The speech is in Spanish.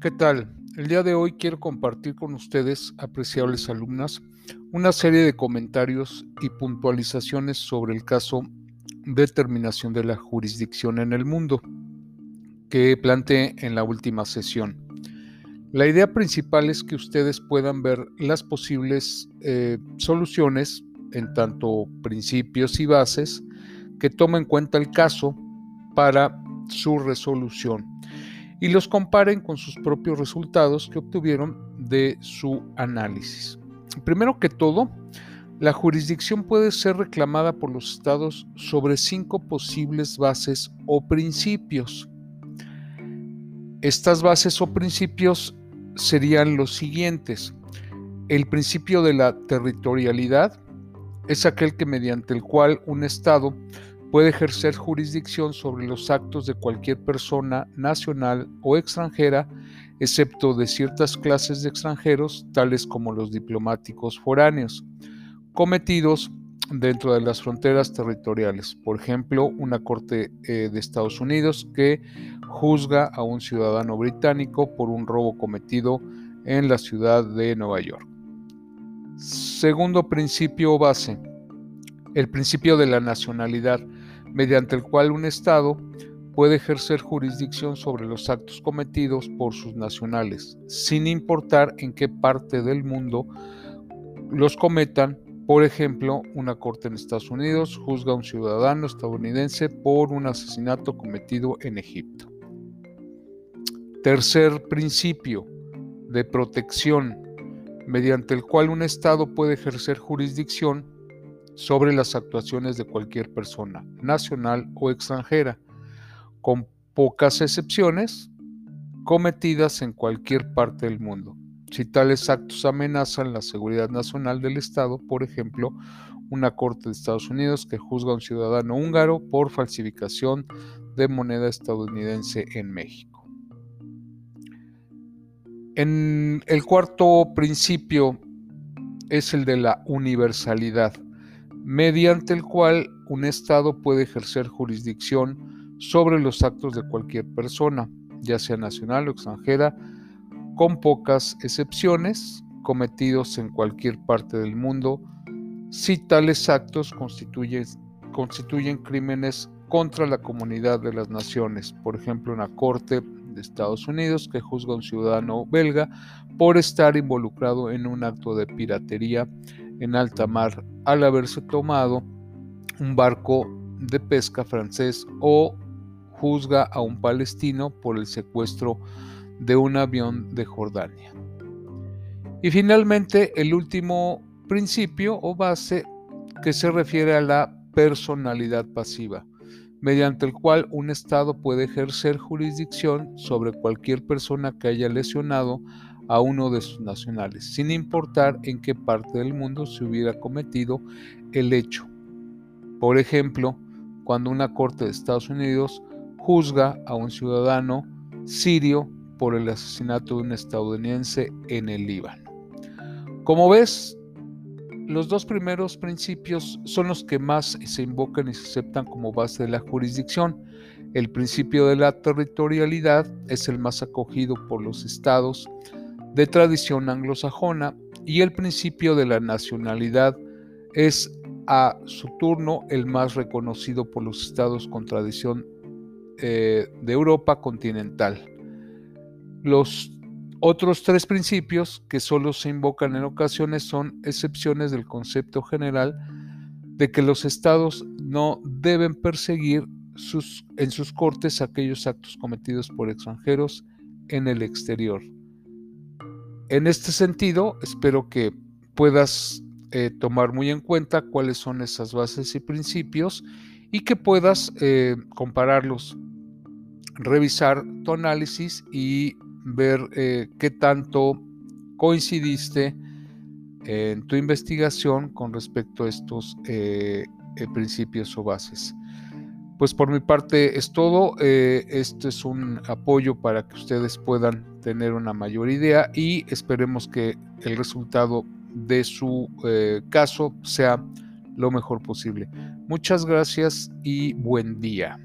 ¿Qué tal? El día de hoy quiero compartir con ustedes, apreciables alumnas, una serie de comentarios y puntualizaciones sobre el caso Determinación de la jurisdicción en el mundo que planteé en la última sesión. La idea principal es que ustedes puedan ver las posibles eh, soluciones en tanto principios y bases que tomen en cuenta el caso para su resolución y los comparen con sus propios resultados que obtuvieron de su análisis. Primero que todo, la jurisdicción puede ser reclamada por los estados sobre cinco posibles bases o principios. Estas bases o principios serían los siguientes. El principio de la territorialidad es aquel que mediante el cual un estado puede ejercer jurisdicción sobre los actos de cualquier persona nacional o extranjera, excepto de ciertas clases de extranjeros, tales como los diplomáticos foráneos, cometidos dentro de las fronteras territoriales. Por ejemplo, una corte eh, de Estados Unidos que juzga a un ciudadano británico por un robo cometido en la ciudad de Nueva York. Segundo principio base, el principio de la nacionalidad mediante el cual un Estado puede ejercer jurisdicción sobre los actos cometidos por sus nacionales, sin importar en qué parte del mundo los cometan. Por ejemplo, una corte en Estados Unidos juzga a un ciudadano estadounidense por un asesinato cometido en Egipto. Tercer principio de protección, mediante el cual un Estado puede ejercer jurisdicción sobre las actuaciones de cualquier persona, nacional o extranjera, con pocas excepciones, cometidas en cualquier parte del mundo. Si tales actos amenazan la seguridad nacional del Estado, por ejemplo, una corte de Estados Unidos que juzga a un ciudadano húngaro por falsificación de moneda estadounidense en México. En el cuarto principio es el de la universalidad mediante el cual un Estado puede ejercer jurisdicción sobre los actos de cualquier persona, ya sea nacional o extranjera, con pocas excepciones, cometidos en cualquier parte del mundo, si tales actos constituyen, constituyen crímenes contra la comunidad de las naciones, por ejemplo, una corte de Estados Unidos que juzga a un ciudadano belga por estar involucrado en un acto de piratería en alta mar al haberse tomado un barco de pesca francés o juzga a un palestino por el secuestro de un avión de Jordania. Y finalmente el último principio o base que se refiere a la personalidad pasiva, mediante el cual un Estado puede ejercer jurisdicción sobre cualquier persona que haya lesionado a uno de sus nacionales, sin importar en qué parte del mundo se hubiera cometido el hecho. Por ejemplo, cuando una corte de Estados Unidos juzga a un ciudadano sirio por el asesinato de un estadounidense en el Líbano. Como ves, los dos primeros principios son los que más se invocan y se aceptan como base de la jurisdicción. El principio de la territorialidad es el más acogido por los estados de tradición anglosajona y el principio de la nacionalidad es a su turno el más reconocido por los estados con tradición eh, de Europa continental. Los otros tres principios que solo se invocan en ocasiones son excepciones del concepto general de que los estados no deben perseguir sus, en sus cortes aquellos actos cometidos por extranjeros en el exterior. En este sentido, espero que puedas eh, tomar muy en cuenta cuáles son esas bases y principios y que puedas eh, compararlos, revisar tu análisis y ver eh, qué tanto coincidiste en tu investigación con respecto a estos principios o bases. Pues por mi parte es todo. Este es un apoyo para que ustedes puedan tener una mayor idea y esperemos que el resultado de su eh, caso sea lo mejor posible. Muchas gracias y buen día.